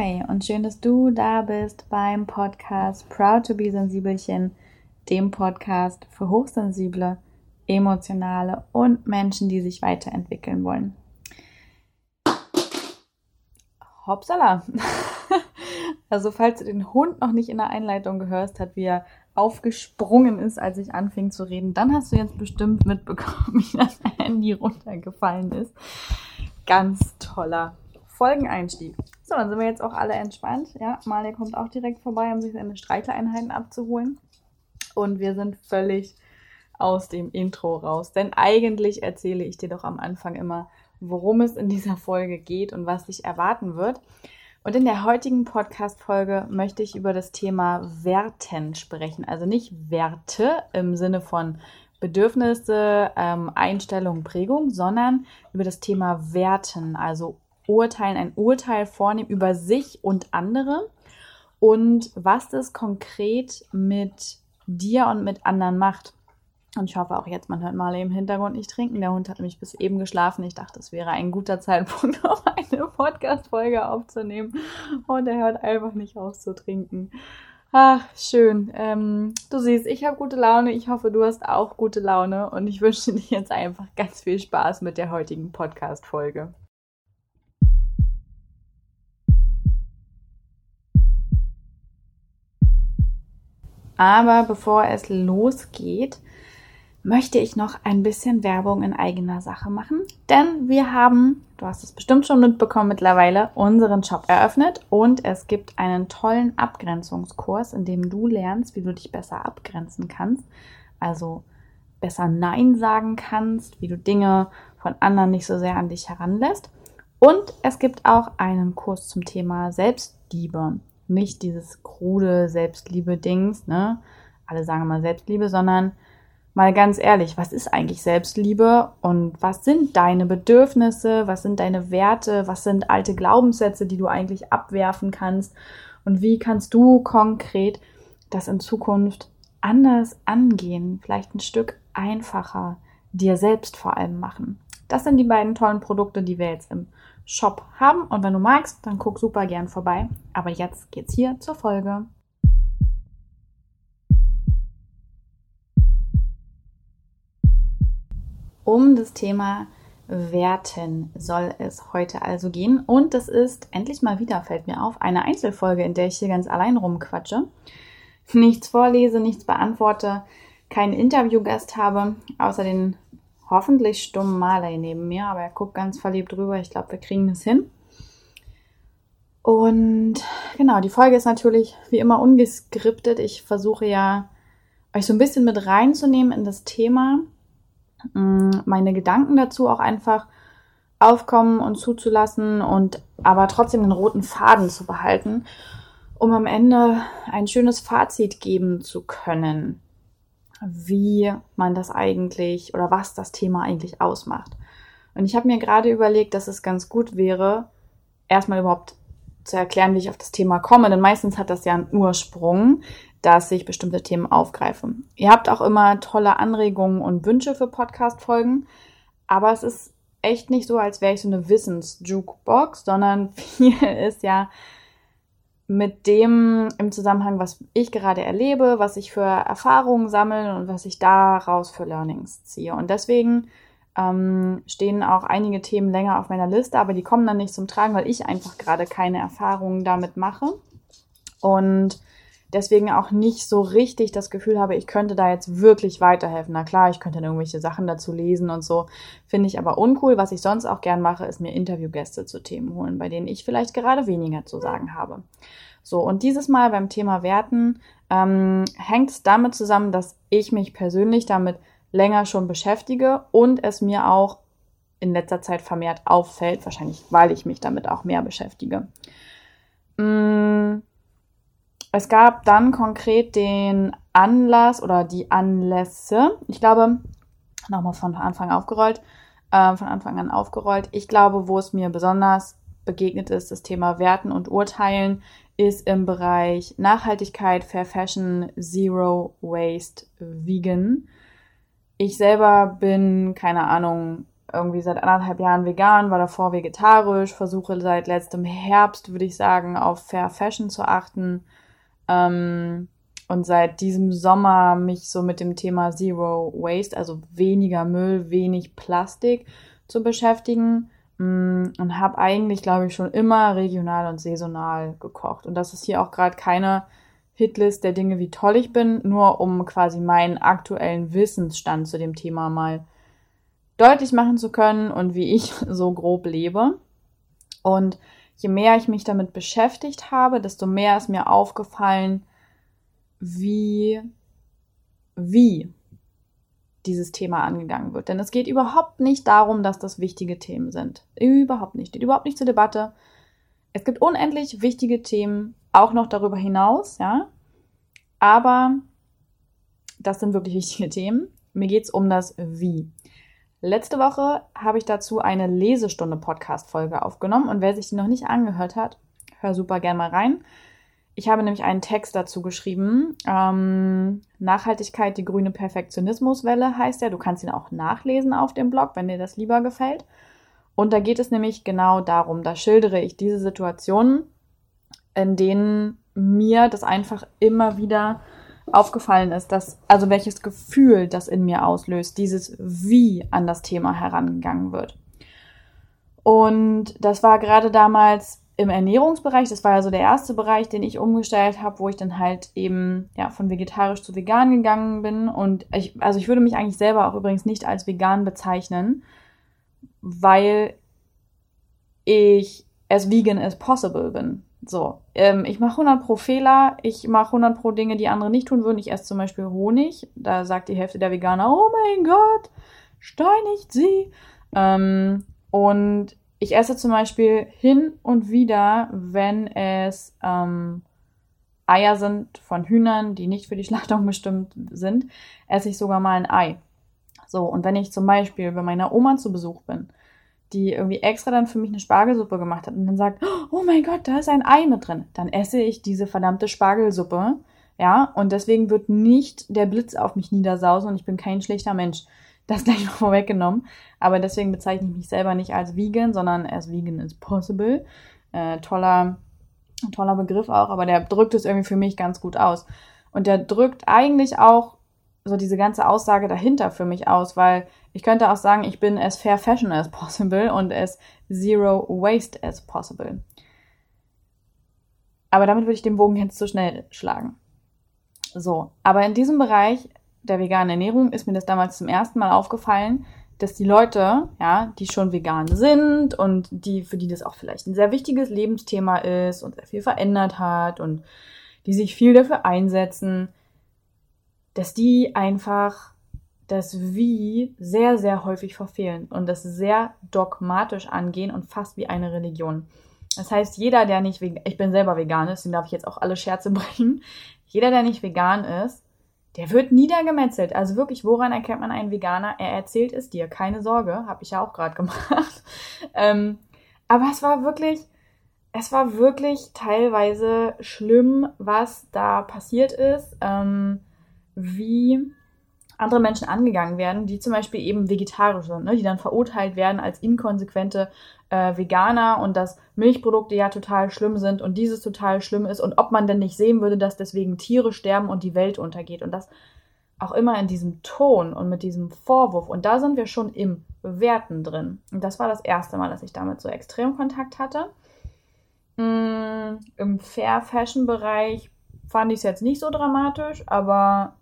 Hi und schön, dass du da bist beim Podcast Proud to be Sensibelchen, dem Podcast für hochsensible, emotionale und Menschen, die sich weiterentwickeln wollen. Hoppsala! Also falls du den Hund noch nicht in der Einleitung gehört hast, wie er aufgesprungen ist, als ich anfing zu reden, dann hast du jetzt bestimmt mitbekommen, wie das Handy runtergefallen ist. Ganz toller Folgeneinstieg. So, dann sind wir jetzt auch alle entspannt. Ja, Malia kommt auch direkt vorbei, um sich seine Streicheleinheiten abzuholen. Und wir sind völlig aus dem Intro raus. Denn eigentlich erzähle ich dir doch am Anfang immer, worum es in dieser Folge geht und was dich erwarten wird. Und in der heutigen Podcast-Folge möchte ich über das Thema Werten sprechen. Also nicht Werte im Sinne von Bedürfnisse, ähm, Einstellung, Prägung, sondern über das Thema Werten, also Urteilen, ein Urteil vornehmen über sich und andere und was das konkret mit dir und mit anderen macht. Und ich hoffe auch jetzt, man hört mal im Hintergrund nicht trinken. Der Hund hat nämlich bis eben geschlafen. Ich dachte, es wäre ein guter Zeitpunkt, um eine Podcast-Folge aufzunehmen. Und er hört einfach nicht auf zu trinken. Ach, schön. Ähm, du siehst, ich habe gute Laune. Ich hoffe, du hast auch gute Laune. Und ich wünsche dir jetzt einfach ganz viel Spaß mit der heutigen Podcast-Folge. Aber bevor es losgeht, möchte ich noch ein bisschen Werbung in eigener Sache machen. Denn wir haben, du hast es bestimmt schon mitbekommen mittlerweile, unseren Shop eröffnet und es gibt einen tollen Abgrenzungskurs, in dem du lernst, wie du dich besser abgrenzen kannst. Also besser Nein sagen kannst, wie du Dinge von anderen nicht so sehr an dich heranlässt. Und es gibt auch einen Kurs zum Thema Selbstliebe nicht dieses krude Selbstliebe-Dings, ne? Alle sagen immer Selbstliebe, sondern mal ganz ehrlich, was ist eigentlich Selbstliebe und was sind deine Bedürfnisse, was sind deine Werte, was sind alte Glaubenssätze, die du eigentlich abwerfen kannst und wie kannst du konkret das in Zukunft anders angehen, vielleicht ein Stück einfacher, dir selbst vor allem machen. Das sind die beiden tollen Produkte, die wir jetzt im Shop haben. Und wenn du magst, dann guck super gern vorbei. Aber jetzt geht's hier zur Folge. Um das Thema Werten soll es heute also gehen. Und das ist endlich mal wieder, fällt mir auf, eine Einzelfolge, in der ich hier ganz allein rumquatsche. Nichts vorlese, nichts beantworte, keinen Interviewgast habe, außer den hoffentlich stummen Marley neben mir, aber er guckt ganz verliebt drüber. Ich glaube, wir kriegen das hin. Und genau, die Folge ist natürlich wie immer ungeskriptet. Ich versuche ja, euch so ein bisschen mit reinzunehmen in das Thema, mm, meine Gedanken dazu auch einfach aufkommen und zuzulassen und aber trotzdem den roten Faden zu behalten, um am Ende ein schönes Fazit geben zu können wie man das eigentlich oder was das Thema eigentlich ausmacht. Und ich habe mir gerade überlegt, dass es ganz gut wäre, erstmal überhaupt zu erklären, wie ich auf das Thema komme, denn meistens hat das ja einen Ursprung, dass ich bestimmte Themen aufgreife. Ihr habt auch immer tolle Anregungen und Wünsche für Podcast-Folgen, aber es ist echt nicht so, als wäre ich so eine Wissens-Jukebox, sondern viel ist ja mit dem im Zusammenhang, was ich gerade erlebe, was ich für Erfahrungen sammle und was ich daraus für Learnings ziehe. Und deswegen ähm, stehen auch einige Themen länger auf meiner Liste, aber die kommen dann nicht zum Tragen, weil ich einfach gerade keine Erfahrungen damit mache. Und deswegen auch nicht so richtig das Gefühl habe, ich könnte da jetzt wirklich weiterhelfen. Na klar, ich könnte dann irgendwelche Sachen dazu lesen und so. Finde ich aber uncool. Was ich sonst auch gern mache, ist mir Interviewgäste zu Themen holen, bei denen ich vielleicht gerade weniger zu sagen habe. So, und dieses Mal beim Thema Werten ähm, hängt es damit zusammen, dass ich mich persönlich damit länger schon beschäftige und es mir auch in letzter Zeit vermehrt auffällt, wahrscheinlich weil ich mich damit auch mehr beschäftige. Mm, es gab dann konkret den Anlass oder die Anlässe, ich glaube, nochmal von Anfang aufgerollt, äh, von Anfang an aufgerollt. Ich glaube, wo es mir besonders begegnet ist, das Thema Werten und Urteilen, ist im Bereich Nachhaltigkeit, Fair Fashion, Zero Waste, Vegan. Ich selber bin, keine Ahnung, irgendwie seit anderthalb Jahren vegan, war davor vegetarisch, versuche seit letztem Herbst, würde ich sagen, auf Fair Fashion zu achten. Ähm, und seit diesem Sommer mich so mit dem Thema Zero Waste, also weniger Müll, wenig Plastik zu beschäftigen. Mm, und habe eigentlich, glaube ich, schon immer regional und saisonal gekocht. Und das ist hier auch gerade keine Hitlist der Dinge, wie toll ich bin, nur um quasi meinen aktuellen Wissensstand zu dem Thema mal deutlich machen zu können und wie ich so grob lebe. Und je mehr ich mich damit beschäftigt habe, desto mehr ist mir aufgefallen, wie, wie dieses Thema angegangen wird. Denn es geht überhaupt nicht darum, dass das wichtige Themen sind. Überhaupt nicht. Steht überhaupt nicht zur Debatte. Es gibt unendlich wichtige Themen, auch noch darüber hinaus, ja. Aber das sind wirklich wichtige Themen. Mir geht es um das Wie. Letzte Woche habe ich dazu eine Lesestunde Podcast-Folge aufgenommen und wer sich die noch nicht angehört hat, hör super gern mal rein. Ich habe nämlich einen Text dazu geschrieben. Ähm, Nachhaltigkeit, die grüne Perfektionismuswelle heißt er. Du kannst ihn auch nachlesen auf dem Blog, wenn dir das lieber gefällt. Und da geht es nämlich genau darum. Da schildere ich diese Situationen, in denen mir das einfach immer wieder aufgefallen ist, dass, also welches Gefühl das in mir auslöst, dieses Wie an das Thema herangegangen wird. Und das war gerade damals im Ernährungsbereich, das war ja so der erste Bereich, den ich umgestellt habe, wo ich dann halt eben ja von vegetarisch zu vegan gegangen bin. Und ich, also ich würde mich eigentlich selber auch übrigens nicht als vegan bezeichnen, weil ich as vegan as possible bin. So, ähm, ich mache 100 pro Fehler, ich mache 100 pro Dinge, die andere nicht tun würden. Ich esse zum Beispiel Honig, da sagt die Hälfte der Veganer, oh mein Gott, steinigt sie. Ähm, und ich esse zum Beispiel hin und wieder, wenn es ähm, Eier sind von Hühnern, die nicht für die Schlachtung bestimmt sind, esse ich sogar mal ein Ei. So, und wenn ich zum Beispiel bei meiner Oma zu Besuch bin, die irgendwie extra dann für mich eine Spargelsuppe gemacht hat und dann sagt, oh mein Gott, da ist ein Ei mit drin, dann esse ich diese verdammte Spargelsuppe. Ja, und deswegen wird nicht der Blitz auf mich niedersausen und ich bin kein schlechter Mensch. Das gleich mal vorweggenommen. Aber deswegen bezeichne ich mich selber nicht als vegan, sondern as vegan is possible. Äh, toller, toller Begriff auch, aber der drückt es irgendwie für mich ganz gut aus. Und der drückt eigentlich auch so diese ganze Aussage dahinter für mich aus, weil ich könnte auch sagen, ich bin as fair fashion as possible und as zero waste as possible. Aber damit würde ich den Bogen jetzt zu schnell schlagen. So, aber in diesem Bereich der veganen Ernährung ist mir das damals zum ersten Mal aufgefallen, dass die Leute, ja, die schon vegan sind und die, für die das auch vielleicht ein sehr wichtiges Lebensthema ist und sehr viel verändert hat und die sich viel dafür einsetzen, dass die einfach das Wie sehr, sehr häufig verfehlen und das sehr dogmatisch angehen und fast wie eine Religion. Das heißt, jeder, der nicht vegan, ich bin selber vegan den darf ich jetzt auch alle Scherze bringen, jeder, der nicht vegan ist, der wird niedergemetzelt. Also wirklich, woran erkennt man einen Veganer? Er erzählt es dir, keine Sorge, habe ich ja auch gerade gemacht. ähm, aber es war wirklich, es war wirklich teilweise schlimm, was da passiert ist, ähm, wie andere Menschen angegangen werden, die zum Beispiel eben vegetarisch sind, ne? die dann verurteilt werden als inkonsequente äh, Veganer und dass Milchprodukte ja total schlimm sind und dieses total schlimm ist und ob man denn nicht sehen würde, dass deswegen Tiere sterben und die Welt untergeht und das auch immer in diesem Ton und mit diesem Vorwurf und da sind wir schon im Werten drin. Und das war das erste Mal, dass ich damit so extrem Kontakt hatte. Mm, Im Fair Fashion Bereich fand ich es jetzt nicht so dramatisch, aber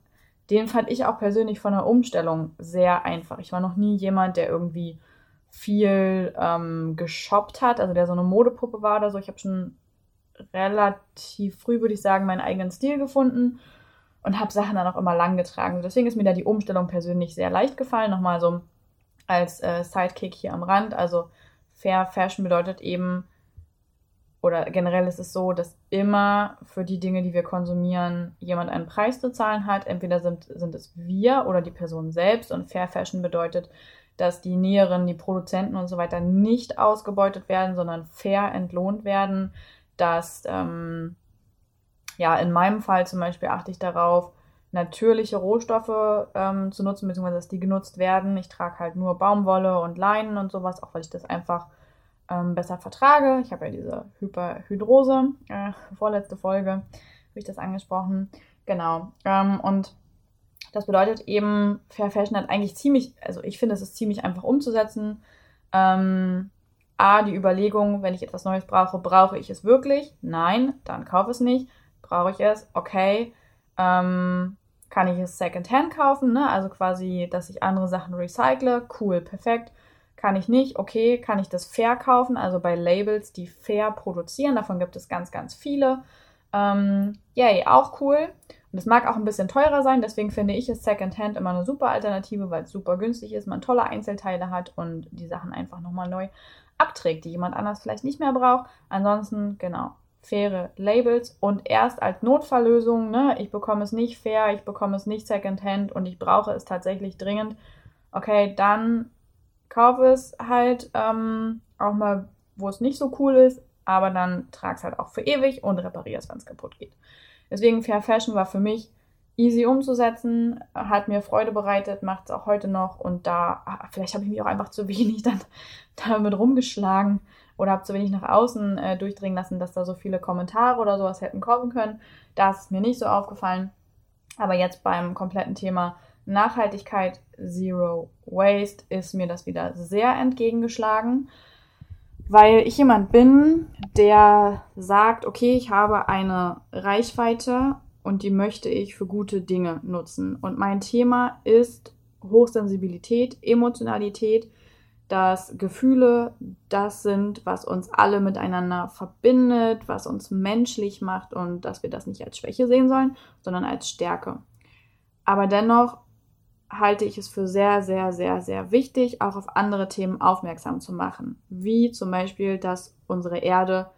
den fand ich auch persönlich von der Umstellung sehr einfach. Ich war noch nie jemand, der irgendwie viel ähm, geshoppt hat, also der so eine Modepuppe war oder so. Ich habe schon relativ früh, würde ich sagen, meinen eigenen Stil gefunden und habe Sachen dann auch immer lang getragen. Deswegen ist mir da die Umstellung persönlich sehr leicht gefallen. Nochmal so als äh, Sidekick hier am Rand. Also Fair Fashion bedeutet eben, oder generell ist es so, dass immer für die Dinge, die wir konsumieren, jemand einen Preis zu zahlen hat. Entweder sind, sind es wir oder die Person selbst. Und Fair Fashion bedeutet, dass die Näheren, die Produzenten und so weiter nicht ausgebeutet werden, sondern fair entlohnt werden, dass, ähm, ja, in meinem Fall zum Beispiel achte ich darauf, natürliche Rohstoffe ähm, zu nutzen, beziehungsweise dass die genutzt werden. Ich trage halt nur Baumwolle und Leinen und sowas, auch weil ich das einfach ähm, besser vertrage. Ich habe ja diese Hyperhydrose, äh, vorletzte Folge habe ich das angesprochen. Genau. Ähm, und das bedeutet eben, Fair Fashion hat eigentlich ziemlich, also ich finde, es ist ziemlich einfach umzusetzen. Ähm, A, die Überlegung, wenn ich etwas Neues brauche, brauche ich es wirklich? Nein, dann kaufe es nicht. Brauche ich es? Okay. Ähm, kann ich es Secondhand kaufen? Ne? Also quasi, dass ich andere Sachen recycle. Cool, perfekt. Kann ich nicht? Okay. Kann ich das fair kaufen? Also bei Labels, die fair produzieren. Davon gibt es ganz, ganz viele. Ähm, yay, auch cool. Und es mag auch ein bisschen teurer sein, deswegen finde ich es Secondhand immer eine super Alternative, weil es super günstig ist, man tolle Einzelteile hat und die Sachen einfach nochmal neu abträgt, die jemand anders vielleicht nicht mehr braucht. Ansonsten, genau, faire Labels und erst als Notfalllösung, ne, ich bekomme es nicht fair, ich bekomme es nicht Secondhand und ich brauche es tatsächlich dringend. Okay, dann kaufe es halt ähm, auch mal, wo es nicht so cool ist, aber dann trag es halt auch für ewig und repariere es, wenn es kaputt geht. Deswegen Fair Fashion war für mich easy umzusetzen, hat mir Freude bereitet, macht es auch heute noch und da, ah, vielleicht habe ich mich auch einfach zu wenig dann damit rumgeschlagen oder habe zu wenig nach außen äh, durchdringen lassen, dass da so viele Kommentare oder sowas hätten kommen können. Da ist mir nicht so aufgefallen. Aber jetzt beim kompletten Thema Nachhaltigkeit, Zero Waste, ist mir das wieder sehr entgegengeschlagen, weil ich jemand bin, der sagt, okay, ich habe eine Reichweite und die möchte ich für gute Dinge nutzen. Und mein Thema ist Hochsensibilität, Emotionalität, dass Gefühle das sind, was uns alle miteinander verbindet, was uns menschlich macht und dass wir das nicht als Schwäche sehen sollen, sondern als Stärke. Aber dennoch halte ich es für sehr, sehr, sehr, sehr wichtig, auch auf andere Themen aufmerksam zu machen. Wie zum Beispiel, dass unsere Erde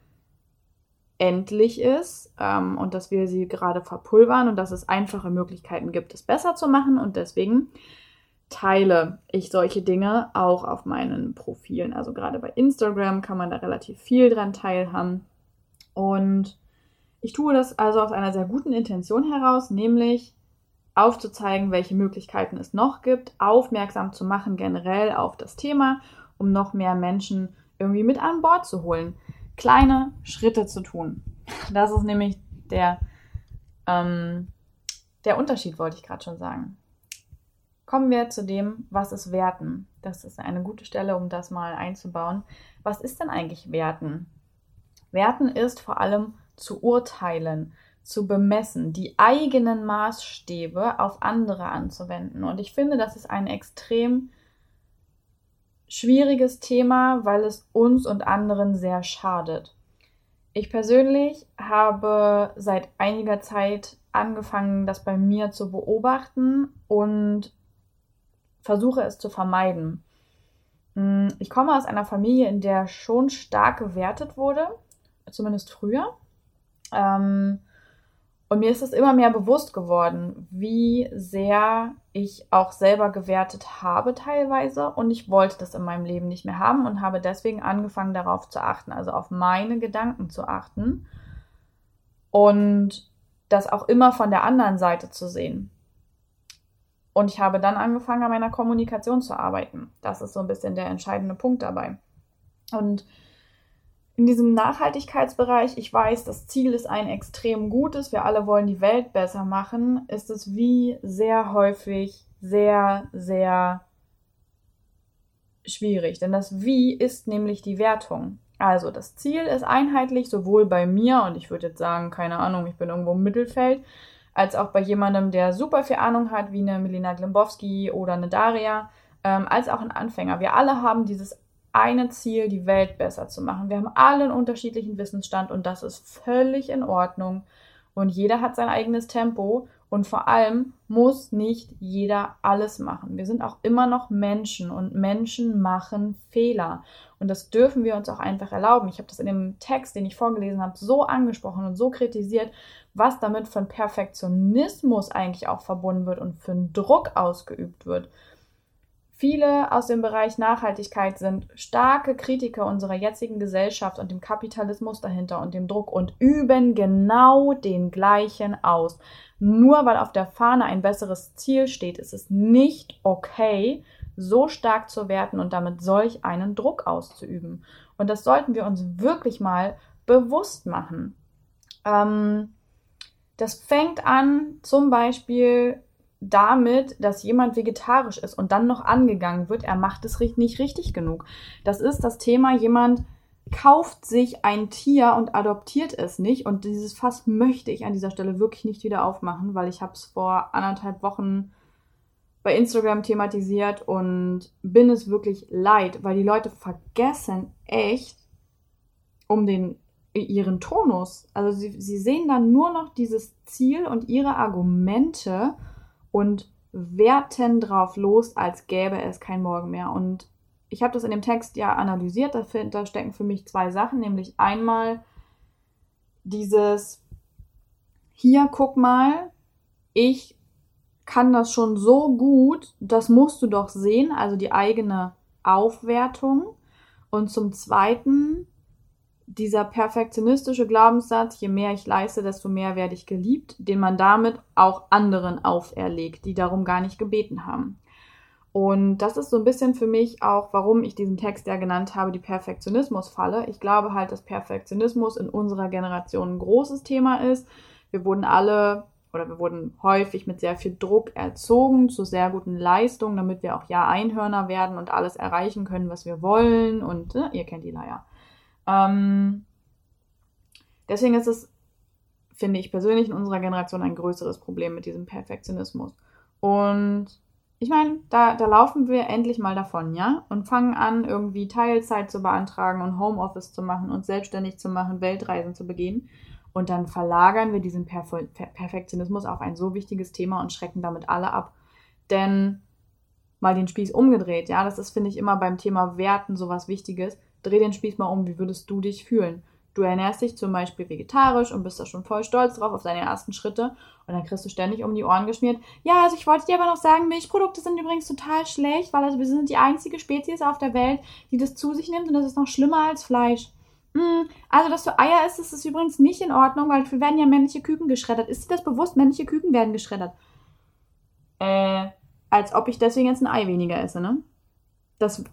endlich ist ähm, und dass wir sie gerade verpulvern und dass es einfache Möglichkeiten gibt, es besser zu machen. Und deswegen teile ich solche Dinge auch auf meinen Profilen. Also gerade bei Instagram kann man da relativ viel dran teilhaben. Und ich tue das also aus einer sehr guten Intention heraus, nämlich aufzuzeigen, welche Möglichkeiten es noch gibt, aufmerksam zu machen generell auf das Thema, um noch mehr Menschen irgendwie mit an Bord zu holen kleine Schritte zu tun. Das ist nämlich der, ähm, der Unterschied, wollte ich gerade schon sagen. Kommen wir zu dem, was ist Werten. Das ist eine gute Stelle, um das mal einzubauen. Was ist denn eigentlich Werten? Werten ist vor allem zu urteilen, zu bemessen, die eigenen Maßstäbe auf andere anzuwenden. Und ich finde, das ist ein extrem schwieriges Thema, weil es uns und anderen sehr schadet. Ich persönlich habe seit einiger Zeit angefangen, das bei mir zu beobachten und versuche es zu vermeiden. Hm, ich komme aus einer Familie, in der schon stark gewertet wurde, zumindest früher. Ähm, und mir ist es immer mehr bewusst geworden, wie sehr ich auch selber gewertet habe teilweise und ich wollte das in meinem Leben nicht mehr haben und habe deswegen angefangen darauf zu achten, also auf meine Gedanken zu achten und das auch immer von der anderen Seite zu sehen. Und ich habe dann angefangen, an meiner Kommunikation zu arbeiten. Das ist so ein bisschen der entscheidende Punkt dabei. Und in diesem Nachhaltigkeitsbereich, ich weiß, das Ziel ist ein extrem gutes, wir alle wollen die Welt besser machen, ist es wie sehr häufig sehr, sehr schwierig. Denn das Wie ist nämlich die Wertung. Also das Ziel ist einheitlich, sowohl bei mir, und ich würde jetzt sagen, keine Ahnung, ich bin irgendwo im Mittelfeld, als auch bei jemandem, der super viel Ahnung hat, wie eine Melina Glimbowski oder eine Daria, ähm, als auch ein Anfänger. Wir alle haben dieses eine Ziel, die Welt besser zu machen. Wir haben alle einen unterschiedlichen Wissensstand und das ist völlig in Ordnung. Und jeder hat sein eigenes Tempo und vor allem muss nicht jeder alles machen. Wir sind auch immer noch Menschen und Menschen machen Fehler. Und das dürfen wir uns auch einfach erlauben. Ich habe das in dem Text, den ich vorgelesen habe, so angesprochen und so kritisiert, was damit von Perfektionismus eigentlich auch verbunden wird und für einen Druck ausgeübt wird. Viele aus dem Bereich Nachhaltigkeit sind starke Kritiker unserer jetzigen Gesellschaft und dem Kapitalismus dahinter und dem Druck und üben genau den gleichen aus. Nur weil auf der Fahne ein besseres Ziel steht, ist es nicht okay, so stark zu werten und damit solch einen Druck auszuüben. Und das sollten wir uns wirklich mal bewusst machen. Ähm, das fängt an zum Beispiel damit, dass jemand vegetarisch ist und dann noch angegangen wird, er macht es nicht richtig genug. Das ist das Thema, jemand kauft sich ein Tier und adoptiert es nicht. Und dieses Fass möchte ich an dieser Stelle wirklich nicht wieder aufmachen, weil ich habe es vor anderthalb Wochen bei Instagram thematisiert und bin es wirklich leid, weil die Leute vergessen echt um den ihren Tonus. Also sie, sie sehen dann nur noch dieses Ziel und ihre Argumente und werten drauf los, als gäbe es kein Morgen mehr. Und ich habe das in dem Text ja analysiert. Da, stecken für mich zwei Sachen, nämlich einmal dieses hier guck mal, ich kann das schon so gut, das musst du doch sehen, also die eigene Aufwertung. Und zum Zweiten dieser perfektionistische Glaubenssatz, je mehr ich leiste, desto mehr werde ich geliebt, den man damit auch anderen auferlegt, die darum gar nicht gebeten haben. Und das ist so ein bisschen für mich auch, warum ich diesen Text ja genannt habe, die Perfektionismusfalle. Ich glaube halt, dass Perfektionismus in unserer Generation ein großes Thema ist. Wir wurden alle oder wir wurden häufig mit sehr viel Druck erzogen zu sehr guten Leistungen, damit wir auch ja Einhörner werden und alles erreichen können, was wir wollen. Und äh, ihr kennt die Leier. Ähm, deswegen ist es, finde ich persönlich, in unserer Generation ein größeres Problem mit diesem Perfektionismus. Und ich meine, da, da laufen wir endlich mal davon, ja? Und fangen an, irgendwie Teilzeit zu beantragen und Homeoffice zu machen und selbstständig zu machen, Weltreisen zu begehen. Und dann verlagern wir diesen Perf Perfektionismus auf ein so wichtiges Thema und schrecken damit alle ab. Denn mal den Spieß umgedreht, ja, das ist, finde ich, immer beim Thema Werten sowas Wichtiges. Dreh den Spieß mal um, wie würdest du dich fühlen? Du ernährst dich zum Beispiel vegetarisch und bist da schon voll stolz drauf auf deine ersten Schritte und dann kriegst du ständig um die Ohren geschmiert. Ja, also ich wollte dir aber noch sagen, Milchprodukte sind übrigens total schlecht, weil also wir sind die einzige Spezies auf der Welt, die das zu sich nimmt und das ist noch schlimmer als Fleisch. Hm, also, dass du Eier isst, ist, ist übrigens nicht in Ordnung, weil dafür werden ja männliche Küken geschreddert. Ist dir das bewusst? Männliche Küken werden geschreddert. Äh, als ob ich deswegen jetzt ein Ei weniger esse, ne? Das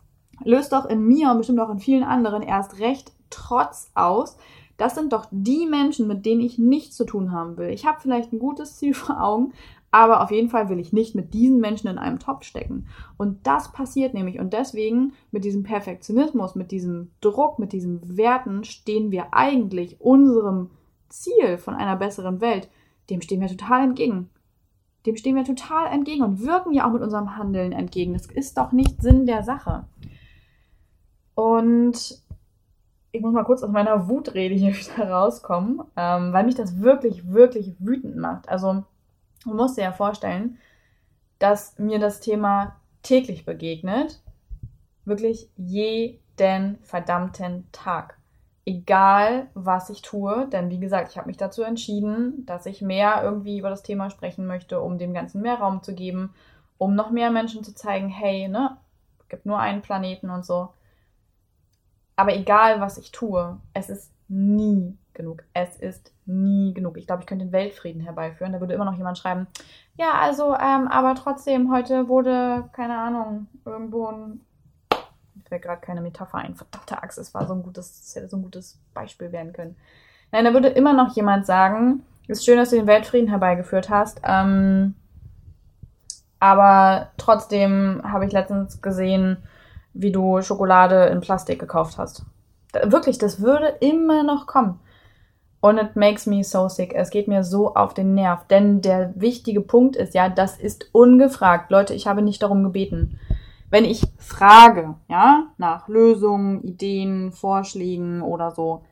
löst doch in mir und bestimmt auch in vielen anderen erst recht Trotz aus. Das sind doch die Menschen, mit denen ich nichts zu tun haben will. Ich habe vielleicht ein gutes Ziel vor Augen, aber auf jeden Fall will ich nicht mit diesen Menschen in einem Topf stecken. Und das passiert nämlich. Und deswegen mit diesem Perfektionismus, mit diesem Druck, mit diesen Werten stehen wir eigentlich unserem Ziel von einer besseren Welt, dem stehen wir total entgegen. Dem stehen wir total entgegen und wirken ja auch mit unserem Handeln entgegen. Das ist doch nicht Sinn der Sache. Und ich muss mal kurz aus meiner Wutrede hier wieder rauskommen, ähm, weil mich das wirklich, wirklich wütend macht. Also, du musst dir ja vorstellen, dass mir das Thema täglich begegnet. Wirklich jeden verdammten Tag. Egal, was ich tue, denn wie gesagt, ich habe mich dazu entschieden, dass ich mehr irgendwie über das Thema sprechen möchte, um dem Ganzen mehr Raum zu geben, um noch mehr Menschen zu zeigen, hey, ne, gibt nur einen Planeten und so. Aber egal, was ich tue, es ist nie genug. Es ist nie genug. Ich glaube, ich könnte den Weltfrieden herbeiführen. Da würde immer noch jemand schreiben, ja, also, ähm, aber trotzdem, heute wurde, keine Ahnung, irgendwo ein. Mir fällt gerade keine Metapher ein. Verdammte Axt, es war so ein gutes, das hätte so ein gutes Beispiel werden können. Nein, da würde immer noch jemand sagen, es ist schön, dass du den Weltfrieden herbeigeführt hast. Ähm, aber trotzdem habe ich letztens gesehen, wie du Schokolade in Plastik gekauft hast. Wirklich, das würde immer noch kommen. Und it makes me so sick. Es geht mir so auf den Nerv. Denn der wichtige Punkt ist ja, das ist ungefragt. Leute, ich habe nicht darum gebeten. Wenn ich frage, ja, nach Lösungen, Ideen, Vorschlägen oder so,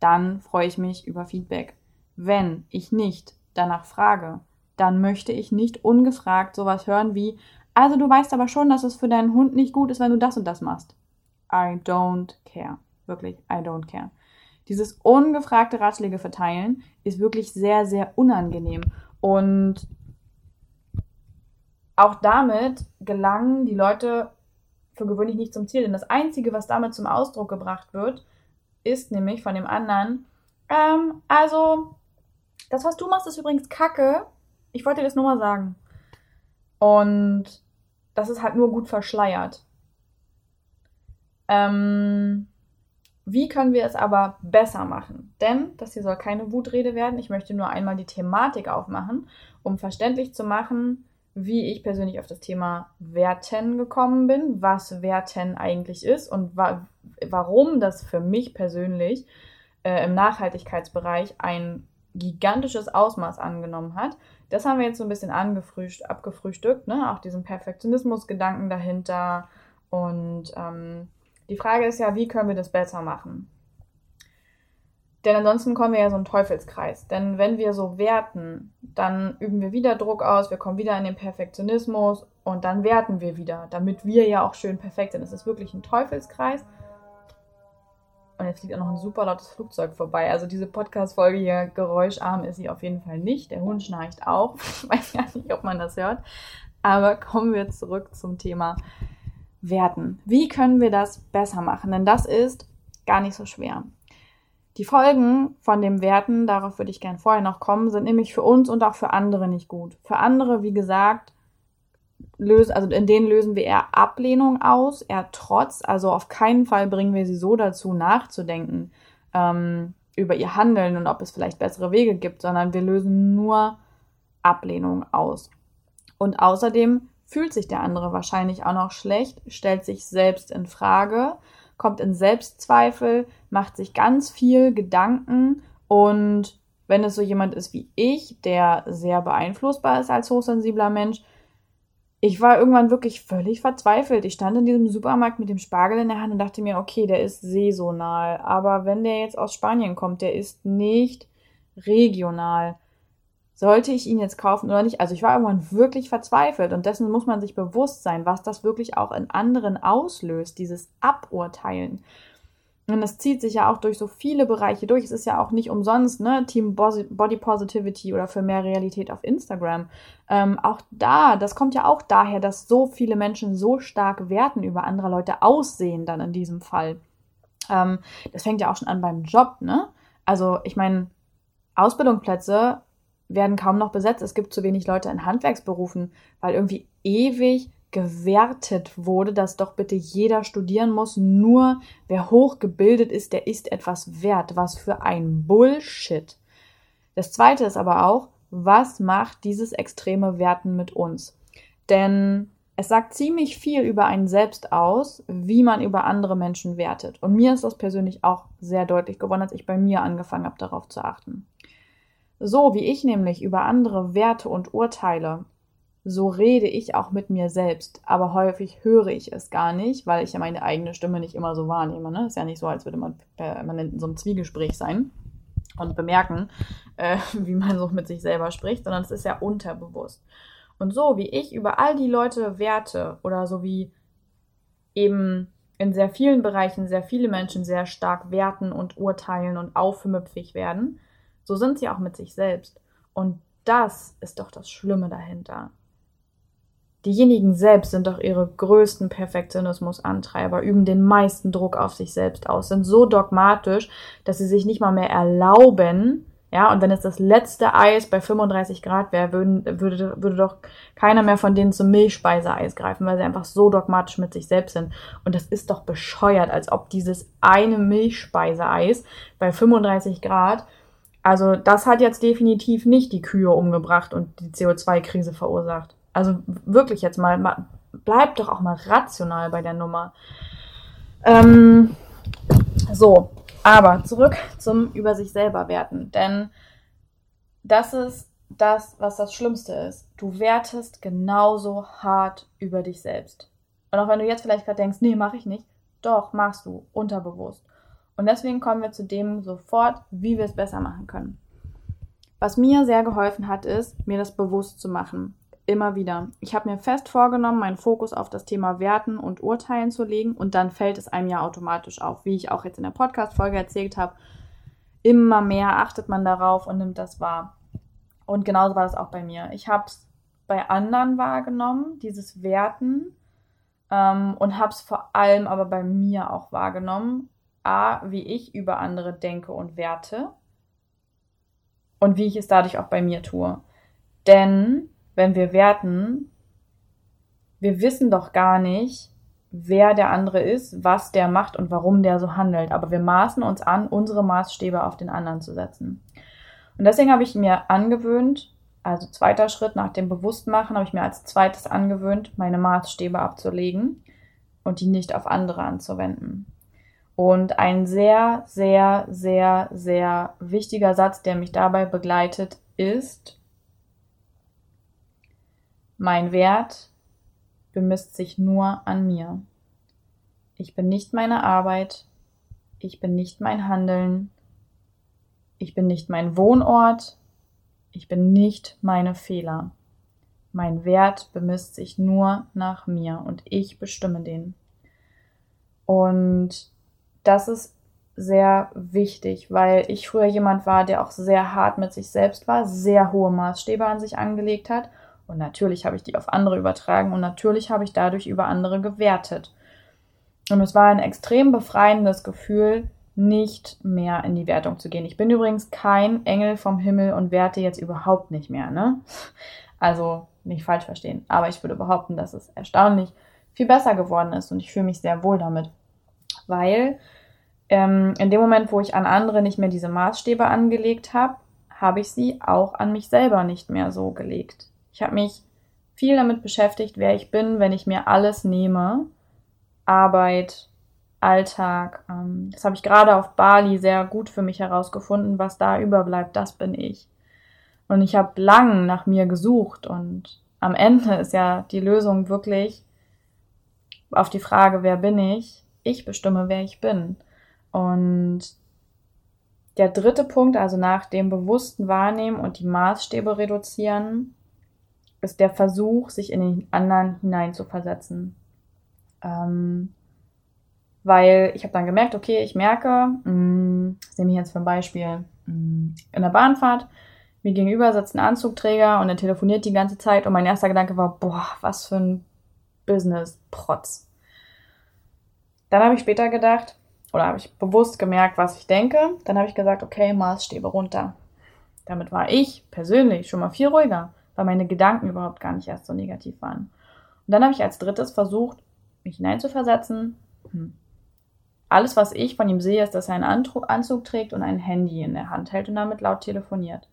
dann freue ich mich über Feedback. Wenn ich nicht danach frage, dann möchte ich nicht ungefragt sowas hören wie, also du weißt aber schon, dass es für deinen Hund nicht gut ist, wenn du das und das machst. I don't care. Wirklich, I don't care. Dieses ungefragte Ratschläge verteilen ist wirklich sehr, sehr unangenehm. Und auch damit gelangen die Leute für gewöhnlich nicht zum Ziel. Denn das Einzige, was damit zum Ausdruck gebracht wird, ist nämlich von dem anderen, ähm, also, das, was du machst, ist übrigens Kacke. Ich wollte dir das nur mal sagen. Und das ist halt nur gut verschleiert. Ähm, wie können wir es aber besser machen? Denn das hier soll keine Wutrede werden. Ich möchte nur einmal die Thematik aufmachen, um verständlich zu machen, wie ich persönlich auf das Thema Werten gekommen bin, was Werten eigentlich ist und wa warum das für mich persönlich äh, im Nachhaltigkeitsbereich ein gigantisches Ausmaß angenommen hat. Das haben wir jetzt so ein bisschen abgefrühstückt, ne? auch diesen Perfektionismus-Gedanken dahinter. Und ähm, die Frage ist ja, wie können wir das besser machen? Denn ansonsten kommen wir ja so einen Teufelskreis. Denn wenn wir so werten, dann üben wir wieder Druck aus, wir kommen wieder in den Perfektionismus und dann werten wir wieder, damit wir ja auch schön perfekt sind. Es ist wirklich ein Teufelskreis. Und jetzt fliegt auch noch ein super lautes Flugzeug vorbei. Also diese Podcast-Folge hier, geräuscharm ist sie auf jeden Fall nicht. Der Hund schnarcht auch. Ich weiß gar nicht, ob man das hört. Aber kommen wir zurück zum Thema Werten. Wie können wir das besser machen? Denn das ist gar nicht so schwer. Die Folgen von dem Werten, darauf würde ich gern vorher noch kommen, sind nämlich für uns und auch für andere nicht gut. Für andere, wie gesagt, lösen, also in denen lösen wir eher Ablehnung aus, eher Trotz. Also auf keinen Fall bringen wir sie so dazu, nachzudenken ähm, über ihr Handeln und ob es vielleicht bessere Wege gibt, sondern wir lösen nur Ablehnung aus. Und außerdem fühlt sich der andere wahrscheinlich auch noch schlecht, stellt sich selbst in Frage kommt in Selbstzweifel, macht sich ganz viel Gedanken und wenn es so jemand ist wie ich, der sehr beeinflussbar ist als hochsensibler Mensch, ich war irgendwann wirklich völlig verzweifelt. Ich stand in diesem Supermarkt mit dem Spargel in der Hand und dachte mir, okay, der ist saisonal, aber wenn der jetzt aus Spanien kommt, der ist nicht regional sollte ich ihn jetzt kaufen oder nicht? Also ich war irgendwann wirklich verzweifelt und dessen muss man sich bewusst sein, was das wirklich auch in anderen auslöst, dieses Aburteilen. Und das zieht sich ja auch durch so viele Bereiche durch. Es ist ja auch nicht umsonst, ne? Team Body Positivity oder für mehr Realität auf Instagram. Ähm, auch da, das kommt ja auch daher, dass so viele Menschen so stark werten über andere Leute aussehen dann in diesem Fall. Ähm, das fängt ja auch schon an beim Job, ne? Also ich meine, Ausbildungsplätze werden kaum noch besetzt. Es gibt zu wenig Leute in Handwerksberufen, weil irgendwie ewig gewertet wurde, dass doch bitte jeder studieren muss. Nur wer hochgebildet ist, der ist etwas wert. Was für ein Bullshit. Das zweite ist aber auch, was macht dieses extreme Werten mit uns? Denn es sagt ziemlich viel über einen selbst aus, wie man über andere Menschen wertet. Und mir ist das persönlich auch sehr deutlich geworden, als ich bei mir angefangen habe, darauf zu achten. So wie ich nämlich über andere werte und urteile, so rede ich auch mit mir selbst, aber häufig höre ich es gar nicht, weil ich ja meine eigene Stimme nicht immer so wahrnehme. Ne? Ist ja nicht so, als würde man, äh, man in so einem Zwiegespräch sein und bemerken, äh, wie man so mit sich selber spricht, sondern es ist ja unterbewusst. Und so wie ich über all die Leute werte oder so wie eben in sehr vielen Bereichen sehr viele Menschen sehr stark werten und urteilen und aufmüpfig werden, so sind sie auch mit sich selbst. Und das ist doch das Schlimme dahinter. Diejenigen selbst sind doch ihre größten Perfektionismusantreiber, üben den meisten Druck auf sich selbst aus, sind so dogmatisch, dass sie sich nicht mal mehr erlauben, ja, und wenn es das letzte Eis bei 35 Grad wäre, würde, würde, würde doch keiner mehr von denen zum Milchspeiseeis greifen, weil sie einfach so dogmatisch mit sich selbst sind. Und das ist doch bescheuert, als ob dieses eine Milchspeiseeis bei 35 Grad also das hat jetzt definitiv nicht die Kühe umgebracht und die CO2-Krise verursacht. Also wirklich jetzt mal, mal, bleibt doch auch mal rational bei der Nummer. Ähm, so, aber zurück zum über sich selber werten. Denn das ist das, was das Schlimmste ist. Du wertest genauso hart über dich selbst. Und auch wenn du jetzt vielleicht gerade denkst, nee, mach ich nicht, doch, machst du, unterbewusst. Und deswegen kommen wir zu dem sofort, wie wir es besser machen können. Was mir sehr geholfen hat, ist, mir das bewusst zu machen. Immer wieder. Ich habe mir fest vorgenommen, meinen Fokus auf das Thema Werten und Urteilen zu legen und dann fällt es einem ja automatisch auf, wie ich auch jetzt in der Podcast-Folge erzählt habe. Immer mehr achtet man darauf und nimmt das wahr. Und genauso war das auch bei mir. Ich habe es bei anderen wahrgenommen, dieses Werten, ähm, und habe es vor allem aber bei mir auch wahrgenommen. A, wie ich über andere denke und werte und wie ich es dadurch auch bei mir tue. Denn wenn wir werten, wir wissen doch gar nicht, wer der andere ist, was der macht und warum der so handelt. Aber wir maßen uns an, unsere Maßstäbe auf den anderen zu setzen. Und deswegen habe ich mir angewöhnt, also zweiter Schritt nach dem Bewusstmachen, habe ich mir als zweites angewöhnt, meine Maßstäbe abzulegen und die nicht auf andere anzuwenden. Und ein sehr, sehr, sehr, sehr wichtiger Satz, der mich dabei begleitet, ist, mein Wert bemisst sich nur an mir. Ich bin nicht meine Arbeit, ich bin nicht mein Handeln, ich bin nicht mein Wohnort, ich bin nicht meine Fehler. Mein Wert bemisst sich nur nach mir und ich bestimme den. Und das ist sehr wichtig, weil ich früher jemand war, der auch sehr hart mit sich selbst war, sehr hohe Maßstäbe an sich angelegt hat und natürlich habe ich die auf andere übertragen und natürlich habe ich dadurch über andere gewertet. Und es war ein extrem befreiendes Gefühl, nicht mehr in die Wertung zu gehen. Ich bin übrigens kein Engel vom Himmel und werte jetzt überhaupt nicht mehr, ne? Also nicht falsch verstehen. Aber ich würde behaupten, dass es erstaunlich viel besser geworden ist und ich fühle mich sehr wohl damit. Weil ähm, in dem Moment, wo ich an andere nicht mehr diese Maßstäbe angelegt habe, habe ich sie auch an mich selber nicht mehr so gelegt. Ich habe mich viel damit beschäftigt, wer ich bin, wenn ich mir alles nehme. Arbeit, Alltag. Ähm, das habe ich gerade auf Bali sehr gut für mich herausgefunden. Was da überbleibt, das bin ich. Und ich habe lang nach mir gesucht und am Ende ist ja die Lösung wirklich auf die Frage, wer bin ich? Ich bestimme, wer ich bin. Und der dritte Punkt, also nach dem bewussten Wahrnehmen und die Maßstäbe reduzieren, ist der Versuch, sich in den anderen hineinzuversetzen. Ähm, weil ich habe dann gemerkt, okay, ich merke, mh, mm, das nehme ich jetzt ein Beispiel, mh, mm, in der Bahnfahrt, mir gegenüber sitzt ein Anzugträger und er telefoniert die ganze Zeit und mein erster Gedanke war, boah, was für ein Business-Protz. Dann habe ich später gedacht, oder habe ich bewusst gemerkt, was ich denke. Dann habe ich gesagt, okay, Maßstäbe runter. Damit war ich persönlich schon mal viel ruhiger weil meine Gedanken überhaupt gar nicht erst so negativ waren. Und dann habe ich als drittes versucht, mich hineinzuversetzen. Hm. Alles, was ich von ihm sehe, ist, dass er einen Anzug trägt und ein Handy in der Hand hält und damit laut telefoniert.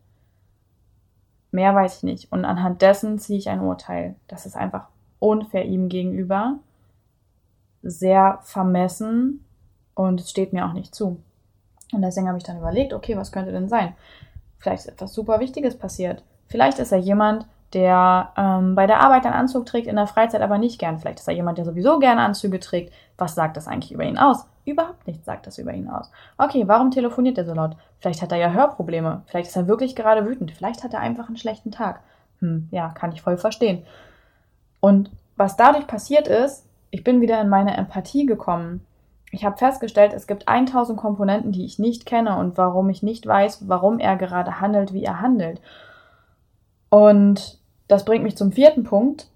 Mehr weiß ich nicht. Und anhand dessen ziehe ich ein Urteil. Das ist einfach unfair ihm gegenüber, sehr vermessen und es steht mir auch nicht zu. Und deswegen habe ich dann überlegt, okay, was könnte denn sein? Vielleicht ist etwas super Wichtiges passiert. Vielleicht ist er jemand, der ähm, bei der Arbeit einen Anzug trägt, in der Freizeit aber nicht gern. Vielleicht ist er jemand, der sowieso gerne Anzüge trägt. Was sagt das eigentlich über ihn aus? Überhaupt nichts sagt das über ihn aus. Okay, warum telefoniert er so laut? Vielleicht hat er ja Hörprobleme. Vielleicht ist er wirklich gerade wütend. Vielleicht hat er einfach einen schlechten Tag. Hm, ja, kann ich voll verstehen. Und was dadurch passiert ist, ich bin wieder in meine Empathie gekommen. Ich habe festgestellt, es gibt 1000 Komponenten, die ich nicht kenne und warum ich nicht weiß, warum er gerade handelt, wie er handelt. Und das bringt mich zum vierten Punkt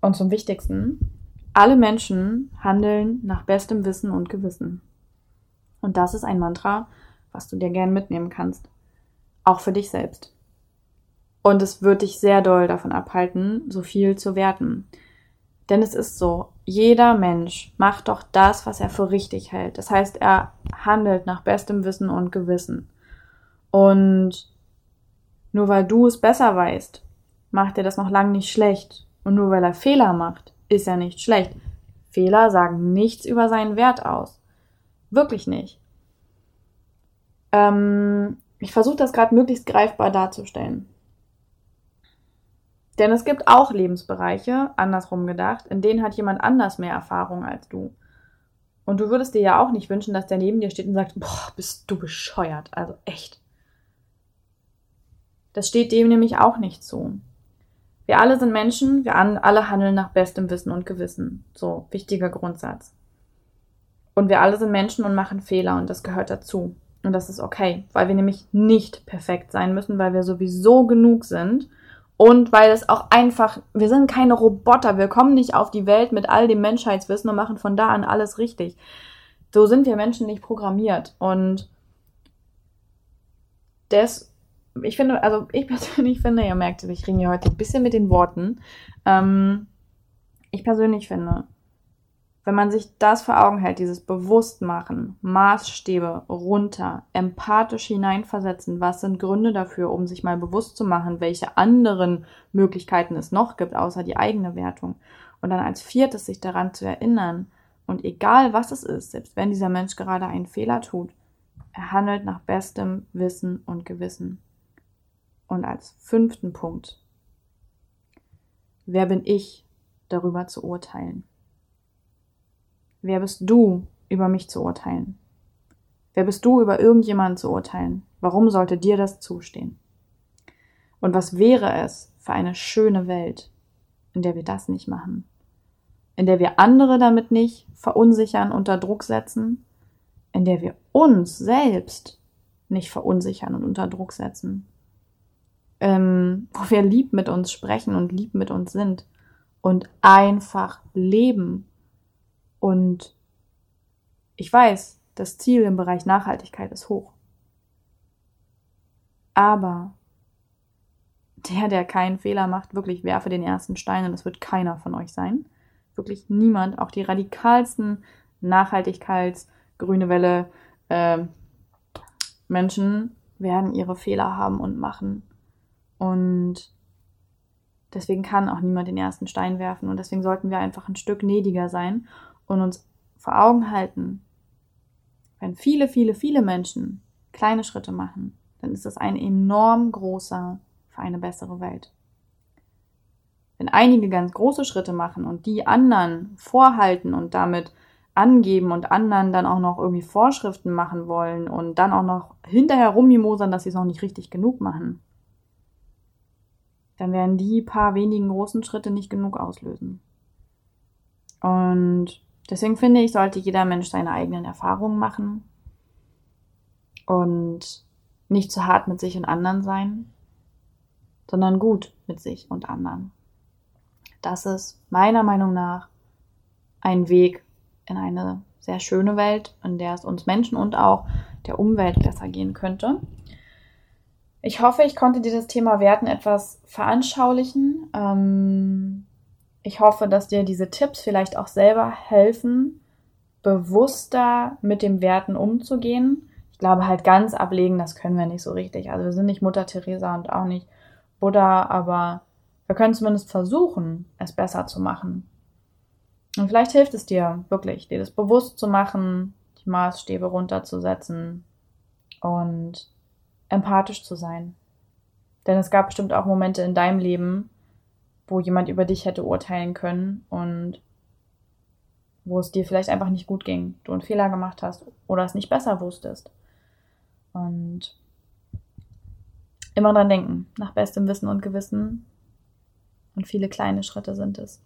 und zum wichtigsten. Alle Menschen handeln nach bestem Wissen und Gewissen. Und das ist ein Mantra, was du dir gern mitnehmen kannst. Auch für dich selbst. Und es wird dich sehr doll davon abhalten, so viel zu werten. Denn es ist so, jeder Mensch macht doch das, was er für richtig hält. Das heißt, er handelt nach bestem Wissen und Gewissen. Und nur weil du es besser weißt, macht er das noch lange nicht schlecht. Und nur weil er Fehler macht, ist er nicht schlecht. Fehler sagen nichts über seinen Wert aus. Wirklich nicht. Ähm, ich versuche das gerade möglichst greifbar darzustellen. Denn es gibt auch Lebensbereiche, andersrum gedacht, in denen hat jemand anders mehr Erfahrung als du. Und du würdest dir ja auch nicht wünschen, dass der neben dir steht und sagt, boah, bist du bescheuert. Also echt. Das steht dem nämlich auch nicht zu. Wir alle sind Menschen, wir alle handeln nach bestem Wissen und Gewissen. So, wichtiger Grundsatz. Und wir alle sind Menschen und machen Fehler und das gehört dazu. Und das ist okay, weil wir nämlich nicht perfekt sein müssen, weil wir sowieso genug sind Und weil es auch einfach, wir sind keine Roboter, wir kommen nicht auf die Welt mit all dem Menschheitswissen und machen von da an alles richtig. So sind wir Menschen nicht programmiert. Und das, ich finde, also ich persönlich finde, ihr merkt, ich ringe heute ein bisschen mit den Worten. Ähm, ich persönlich finde, wenn man sich das vor Augen hält, dieses Bewusstmachen, Maßstäbe runter, empathisch hineinversetzen, was sind Gründe dafür, um sich mal bewusst zu machen, welche anderen Möglichkeiten es noch gibt, außer die eigene Wertung. Und dann als viertes sich daran zu erinnern, und egal was es ist, selbst wenn dieser Mensch gerade einen Fehler tut, er handelt nach bestem Wissen und Gewissen. Und als fünften Punkt, wer bin ich, darüber zu urteilen? Wer bist du, über mich zu urteilen? Wer bist du, über irgendjemanden zu urteilen? Warum sollte dir das zustehen? Und was wäre es für eine schöne Welt, in der wir das nicht machen? In der wir andere damit nicht verunsichern, unter Druck setzen? In der wir uns selbst nicht verunsichern und unter Druck setzen? Ähm, wo wir lieb mit uns sprechen und lieb mit uns sind und einfach leben und ich weiß, das Ziel im Bereich Nachhaltigkeit ist hoch. Aber der, der keinen Fehler macht, wirklich werfe den ersten Stein und es wird keiner von euch sein. Wirklich niemand. Auch die radikalsten Nachhaltigkeits-, grüne Welle, äh, Menschen werden ihre Fehler haben und machen. Und deswegen kann auch niemand den ersten Stein werfen. Und deswegen sollten wir einfach ein Stück gnädiger sein und uns vor Augen halten, wenn viele, viele, viele Menschen kleine Schritte machen, dann ist das ein enorm großer für eine bessere Welt. Wenn einige ganz große Schritte machen und die anderen vorhalten und damit angeben und anderen dann auch noch irgendwie Vorschriften machen wollen und dann auch noch hinterher rummimosern, dass sie es noch nicht richtig genug machen, dann werden die paar wenigen großen Schritte nicht genug auslösen. Und Deswegen finde ich, sollte jeder Mensch seine eigenen Erfahrungen machen und nicht zu hart mit sich und anderen sein, sondern gut mit sich und anderen. Das ist meiner Meinung nach ein Weg in eine sehr schöne Welt, in der es uns Menschen und auch der Umwelt besser gehen könnte. Ich hoffe, ich konnte dir das Thema Werten etwas veranschaulichen. Ähm, ich hoffe, dass dir diese Tipps vielleicht auch selber helfen, bewusster mit den Werten umzugehen. Ich glaube halt ganz ablegen, das können wir nicht so richtig. Also wir sind nicht Mutter Teresa und auch nicht Buddha, aber wir können zumindest versuchen, es besser zu machen. Und vielleicht hilft es dir wirklich, dir das bewusst zu machen, die Maßstäbe runterzusetzen und empathisch zu sein. Denn es gab bestimmt auch Momente in deinem Leben, wo jemand über dich hätte urteilen können und wo es dir vielleicht einfach nicht gut ging, du einen Fehler gemacht hast oder es nicht besser wusstest. Und immer dran denken, nach bestem Wissen und Gewissen. Und viele kleine Schritte sind es.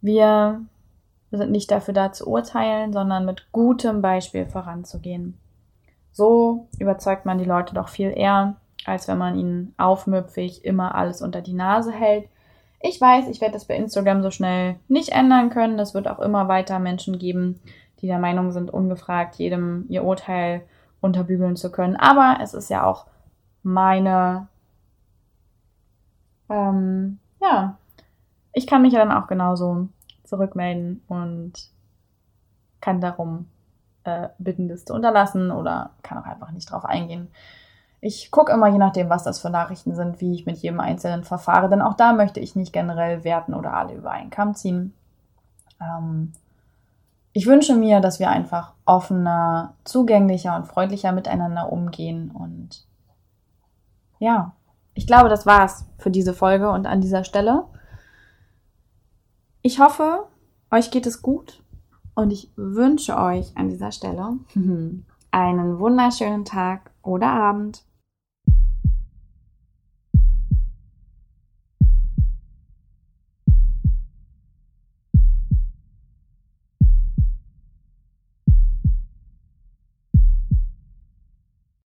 Wir sind nicht dafür da zu urteilen, sondern mit gutem Beispiel voranzugehen. So überzeugt man die Leute doch viel eher, als wenn man ihnen aufmüpfig immer alles unter die Nase hält. Ich weiß, ich werde das bei Instagram so schnell nicht ändern können. Das wird auch immer weiter Menschen geben, die der Meinung sind, ungefragt jedem ihr Urteil unterbügeln zu können. Aber es ist ja auch meine, ähm, ja, ich kann mich ja dann auch genauso zurückmelden und kann darum äh, bitten, das zu unterlassen oder kann auch einfach nicht drauf eingehen. Ich gucke immer, je nachdem, was das für Nachrichten sind, wie ich mit jedem Einzelnen verfahre, denn auch da möchte ich nicht generell werten oder alle über einen Kamm ziehen. Ähm, ich wünsche mir, dass wir einfach offener, zugänglicher und freundlicher miteinander umgehen und ja, ich glaube, das war's für diese Folge und an dieser Stelle. Ich hoffe, euch geht es gut und ich wünsche euch an dieser Stelle einen wunderschönen Tag oder Abend.